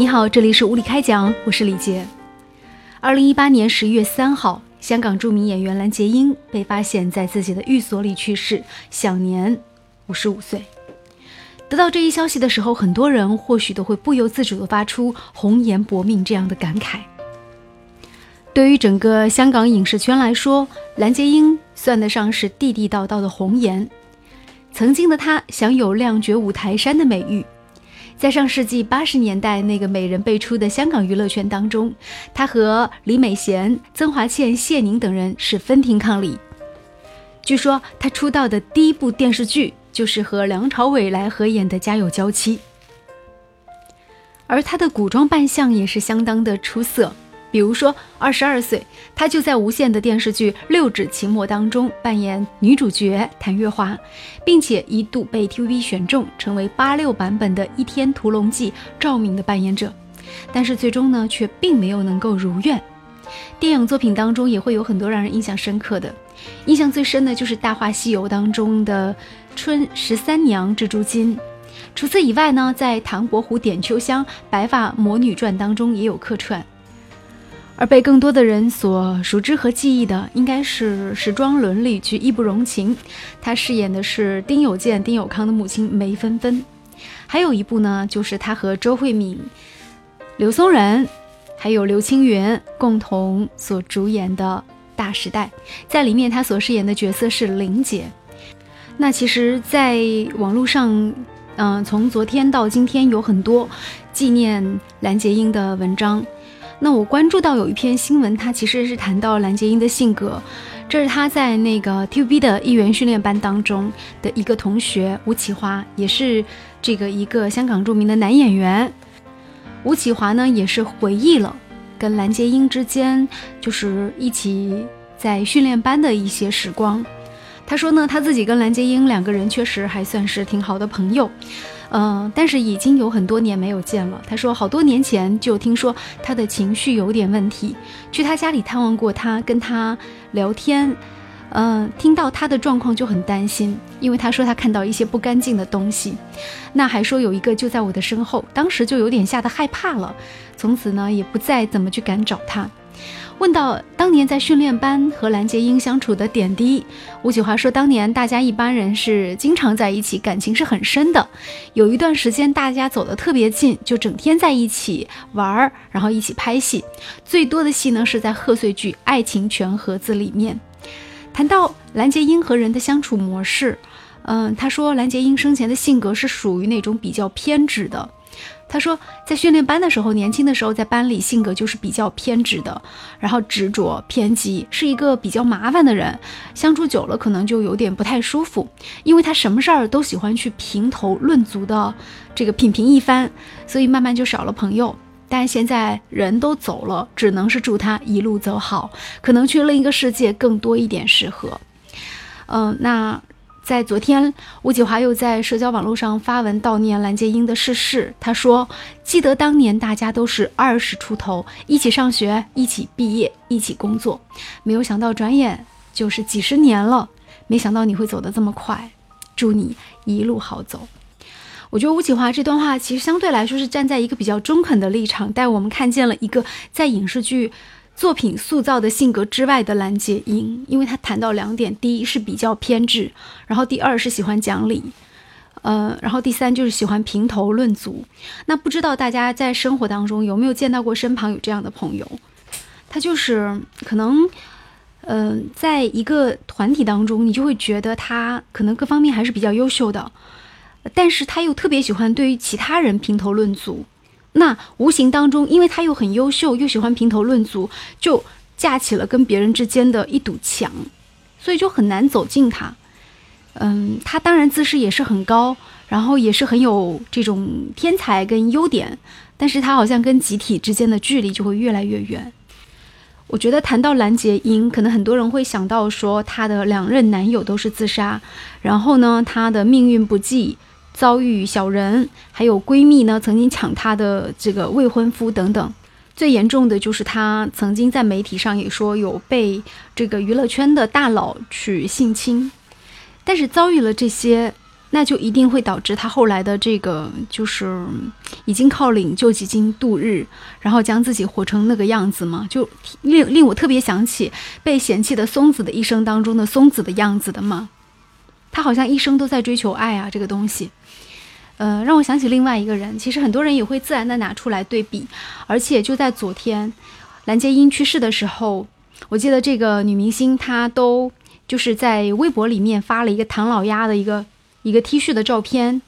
你好，这里是无理开讲，我是李杰。二零一八年十一月三号，香港著名演员蓝洁瑛被发现在自己的寓所里去世，享年五十五岁。得到这一消息的时候，很多人或许都会不由自主地发出“红颜薄命”这样的感慨。对于整个香港影视圈来说，蓝洁瑛算得上是地地道道的红颜。曾经的她享有“亮绝五台山”的美誉。在上世纪八十年代那个美人辈出的香港娱乐圈当中，她和李美贤、曾华倩、谢宁等人是分庭抗礼。据说她出道的第一部电视剧就是和梁朝伟来合演的《家有娇妻》，而她的古装扮相也是相当的出色。比如说，二十二岁，她就在无线的电视剧《六指琴魔》当中扮演女主角谭月华，并且一度被 TVB 选中成为八六版本的《倚天屠龙记》赵敏的扮演者，但是最终呢，却并没有能够如愿。电影作品当中也会有很多让人印象深刻的，印象最深的就是《大话西游》当中的春十三娘蜘蛛精。除此以外呢，在《唐伯虎点秋香》《白发魔女传》当中也有客串。而被更多的人所熟知和记忆的，应该是时装伦理剧《义不容情》，她饰演的是丁有健、丁有康的母亲梅芬芬。还有一部呢，就是她和周慧敏、刘松仁，还有刘青云共同所主演的《大时代》，在里面她所饰演的角色是玲姐。那其实，在网络上，嗯，从昨天到今天，有很多纪念蓝洁瑛的文章。那我关注到有一篇新闻，它其实是谈到蓝洁瑛的性格。这是她在那个 TVB 的艺员训练班当中的一个同学吴启华，也是这个一个香港著名的男演员。吴启华呢，也是回忆了跟蓝洁瑛之间就是一起在训练班的一些时光。他说呢，他自己跟蓝洁瑛两个人确实还算是挺好的朋友。嗯，但是已经有很多年没有见了。他说，好多年前就听说他的情绪有点问题，去他家里探望过他，跟他聊天，嗯，听到他的状况就很担心，因为他说他看到一些不干净的东西，那还说有一个就在我的身后，当时就有点吓得害怕了，从此呢也不再怎么去敢找他。问到当年在训练班和蓝洁瑛相处的点滴，吴启华说，当年大家一般人是经常在一起，感情是很深的。有一段时间大家走得特别近，就整天在一起玩儿，然后一起拍戏。最多的戏呢是在贺岁剧《爱情全盒子》里面。谈到蓝洁瑛和人的相处模式，嗯，他说蓝洁瑛生前的性格是属于那种比较偏执的。他说，在训练班的时候，年轻的时候在班里性格就是比较偏执的，然后执着偏激，是一个比较麻烦的人。相处久了，可能就有点不太舒服，因为他什么事儿都喜欢去评头论足的，这个品评一番，所以慢慢就少了朋友。但现在人都走了，只能是祝他一路走好，可能去另一个世界更多一点适合。嗯，那。在昨天，吴启华又在社交网络上发文悼念蓝洁瑛的逝世。他说：“记得当年大家都是二十出头，一起上学，一起毕业，一起工作，没有想到转眼就是几十年了。没想到你会走得这么快，祝你一路好走。”我觉得吴启华这段话其实相对来说是站在一个比较中肯的立场，带我们看见了一个在影视剧。作品塑造的性格之外的蓝洁瑛，因为他谈到两点：第一是比较偏执，然后第二是喜欢讲理，呃，然后第三就是喜欢评头论足。那不知道大家在生活当中有没有见到过身旁有这样的朋友？他就是可能，嗯，在一个团体当中，你就会觉得他可能各方面还是比较优秀的，但是他又特别喜欢对于其他人评头论足。那无形当中，因为他又很优秀，又喜欢评头论足，就架起了跟别人之间的一堵墙，所以就很难走近他。嗯，他当然自视也是很高，然后也是很有这种天才跟优点，但是他好像跟集体之间的距离就会越来越远。我觉得谈到蓝洁瑛，可能很多人会想到说她的两任男友都是自杀，然后呢，她的命运不济。遭遇小人，还有闺蜜呢，曾经抢她的这个未婚夫等等。最严重的就是她曾经在媒体上也说有被这个娱乐圈的大佬去性侵。但是遭遇了这些，那就一定会导致他后来的这个就是已经靠领救济金度日，然后将自己活成那个样子嘛，就令令我特别想起被嫌弃的松子的一生当中的松子的样子的嘛。她好像一生都在追求爱啊，这个东西，呃，让我想起另外一个人。其实很多人也会自然的拿出来对比，而且就在昨天，蓝洁瑛去世的时候，我记得这个女明星她都就是在微博里面发了一个唐老鸭的一个。一个 T 恤的照片，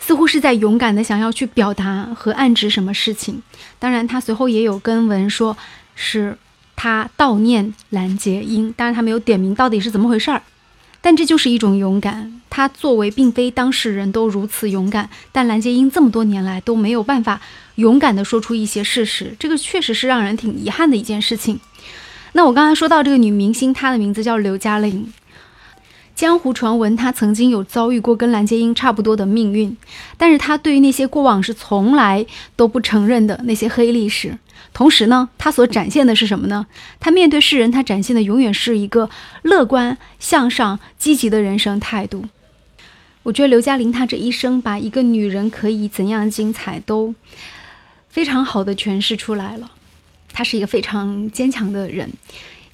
似乎是在勇敢的想要去表达和暗指什么事情。当然，他随后也有跟文说，是他悼念蓝洁瑛，当然他没有点名到底是怎么回事儿。但这就是一种勇敢。他作为并非当事人都如此勇敢，但蓝洁瑛这么多年来都没有办法勇敢的说出一些事实，这个确实是让人挺遗憾的一件事情。那我刚才说到这个女明星，她的名字叫刘嘉玲。江湖传闻，他曾经有遭遇过跟蓝洁瑛差不多的命运，但是他对于那些过往是从来都不承认的那些黑历史。同时呢，他所展现的是什么呢？他面对世人，他展现的永远是一个乐观向上、积极的人生态度。我觉得刘嘉玲她这一生把一个女人可以怎样精彩都非常好的诠释出来了。她是一个非常坚强的人，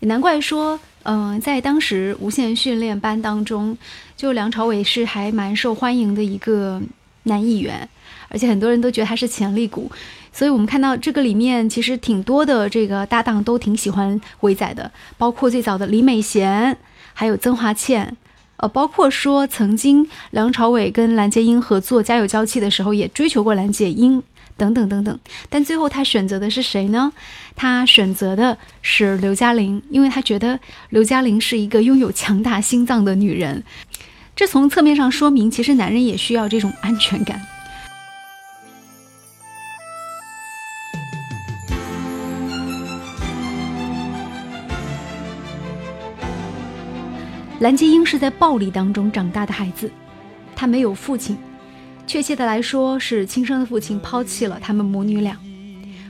也难怪说。嗯，在当时无线训练班当中，就梁朝伟是还蛮受欢迎的一个男艺员，而且很多人都觉得他是潜力股。所以我们看到这个里面其实挺多的这个搭档都挺喜欢伟仔的，包括最早的李美贤，还有曾华倩，呃，包括说曾经梁朝伟跟蓝洁瑛合作《家有娇妻》的时候，也追求过蓝洁瑛。等等等等，但最后他选择的是谁呢？他选择的是刘嘉玲，因为他觉得刘嘉玲是一个拥有强大心脏的女人。这从侧面上说明，其实男人也需要这种安全感。蓝洁瑛是在暴力当中长大的孩子，她没有父亲。确切的来说，是亲生的父亲抛弃了他们母女俩，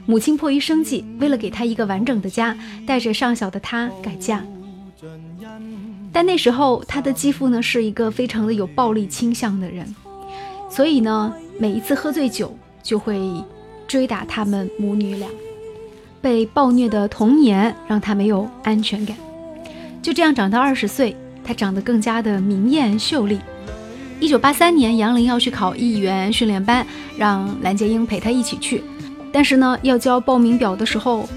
母亲迫于生计，为了给她一个完整的家，带着尚小的她改嫁。但那时候，她的继父呢是一个非常的有暴力倾向的人，所以呢，每一次喝醉酒就会追打他们母女俩。被暴虐的童年让她没有安全感，就这样长到二十岁，她长得更加的明艳秀丽。一九八三年，杨林要去考艺员训练班，让蓝洁瑛陪他一起去。但是呢，要交报名表的时候，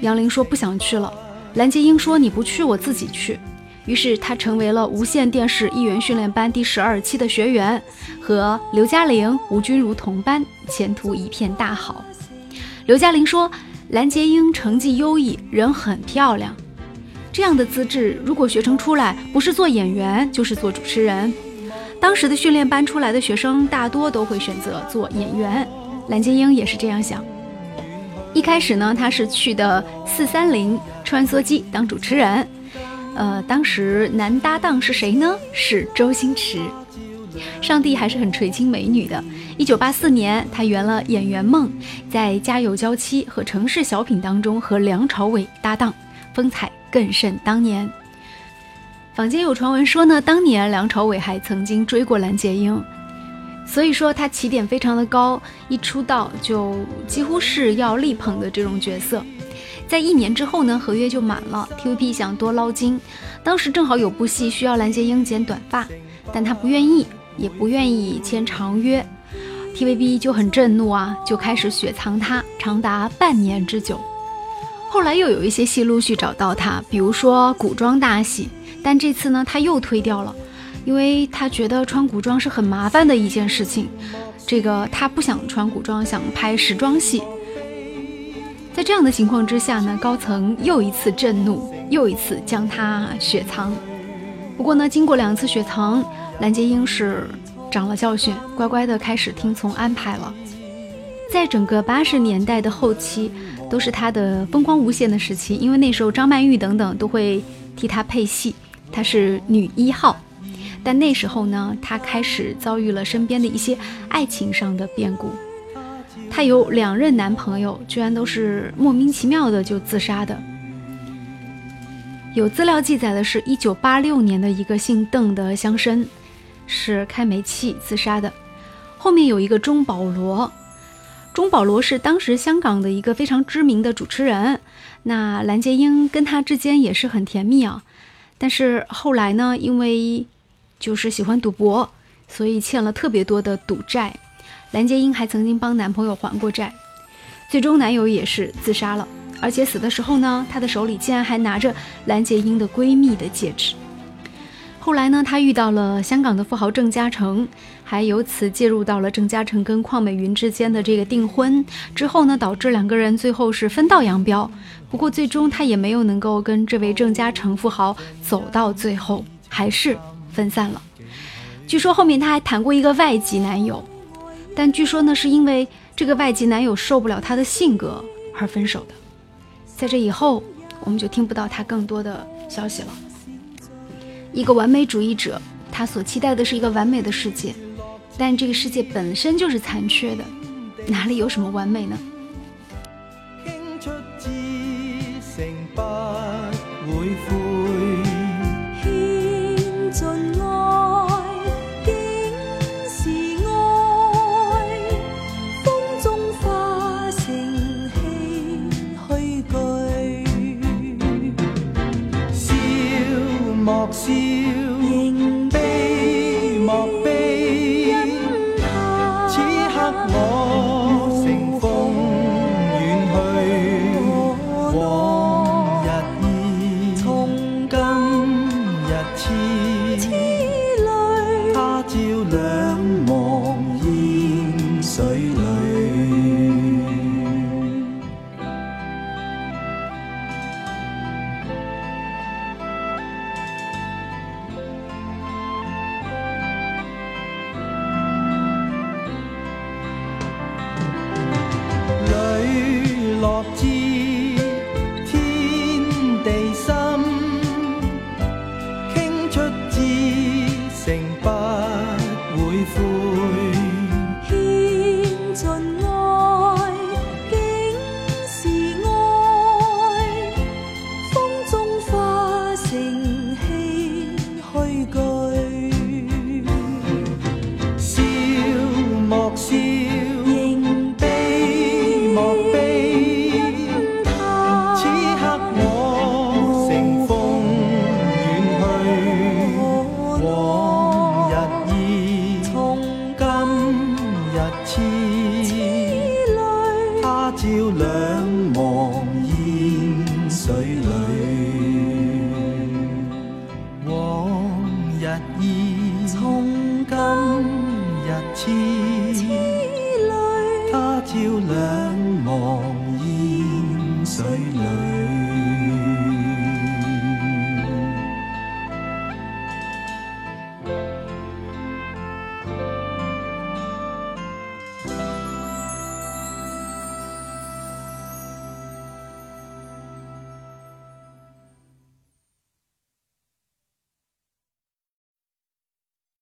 杨林说不想去了。蓝洁瑛说：“你不去，我自己去。”于是他成为了无线电视艺员训练班第十二期的学员，和刘嘉玲、吴君如同班，前途一片大好。刘嘉玲说：“蓝洁瑛成绩优异，人很漂亮，这样的资质如果学成出来，不是做演员，就是做主持人。”当时的训练班出来的学生大多都会选择做演员，蓝洁瑛也是这样想。一开始呢，她是去的四三零穿梭机当主持人，呃，当时男搭档是谁呢？是周星驰。上帝还是很垂青美女的。一九八四年，她圆了演员梦，在《家有娇妻》和《城市小品》当中和梁朝伟搭档，风采更胜当年。坊间有传闻说呢，当年梁朝伟还曾经追过蓝洁瑛，所以说他起点非常的高，一出道就几乎是要力捧的这种角色。在一年之后呢，合约就满了，TVB 想多捞金，当时正好有部戏需要蓝洁瑛剪短发，但他不愿意，也不愿意签长约，TVB 就很震怒啊，就开始雪藏他长达半年之久。后来又有一些戏陆续找到他，比如说古装大戏。但这次呢，他又推掉了，因为他觉得穿古装是很麻烦的一件事情。这个他不想穿古装，想拍时装戏。在这样的情况之下呢，高层又一次震怒，又一次将他雪藏。不过呢，经过两次雪藏，蓝洁瑛是长了教训，乖乖的开始听从安排了。在整个八十年代的后期，都是他的风光无限的时期，因为那时候张曼玉等等都会替他配戏。她是女一号，但那时候呢，她开始遭遇了身边的一些爱情上的变故。她有两任男朋友，居然都是莫名其妙的就自杀的。有资料记载的是，一九八六年的一个姓邓的乡绅，是开煤气自杀的。后面有一个钟保罗，钟保罗是当时香港的一个非常知名的主持人。那蓝洁瑛跟他之间也是很甜蜜啊。但是后来呢，因为就是喜欢赌博，所以欠了特别多的赌债。蓝洁瑛还曾经帮男朋友还过债，最终男友也是自杀了。而且死的时候呢，她的手里竟然还拿着蓝洁瑛的闺蜜的戒指。后来呢，他遇到了香港的富豪郑嘉诚，还由此介入到了郑嘉诚跟邝美云之间的这个订婚。之后呢，导致两个人最后是分道扬镳。不过最终他也没有能够跟这位郑嘉诚富豪走到最后，还是分散了。据说后面他还谈过一个外籍男友，但据说呢，是因为这个外籍男友受不了他的性格而分手的。在这以后，我们就听不到他更多的消息了。一个完美主义者，他所期待的是一个完美的世界，但这个世界本身就是残缺的，哪里有什么完美呢？莫笑。朝两茫烟水里。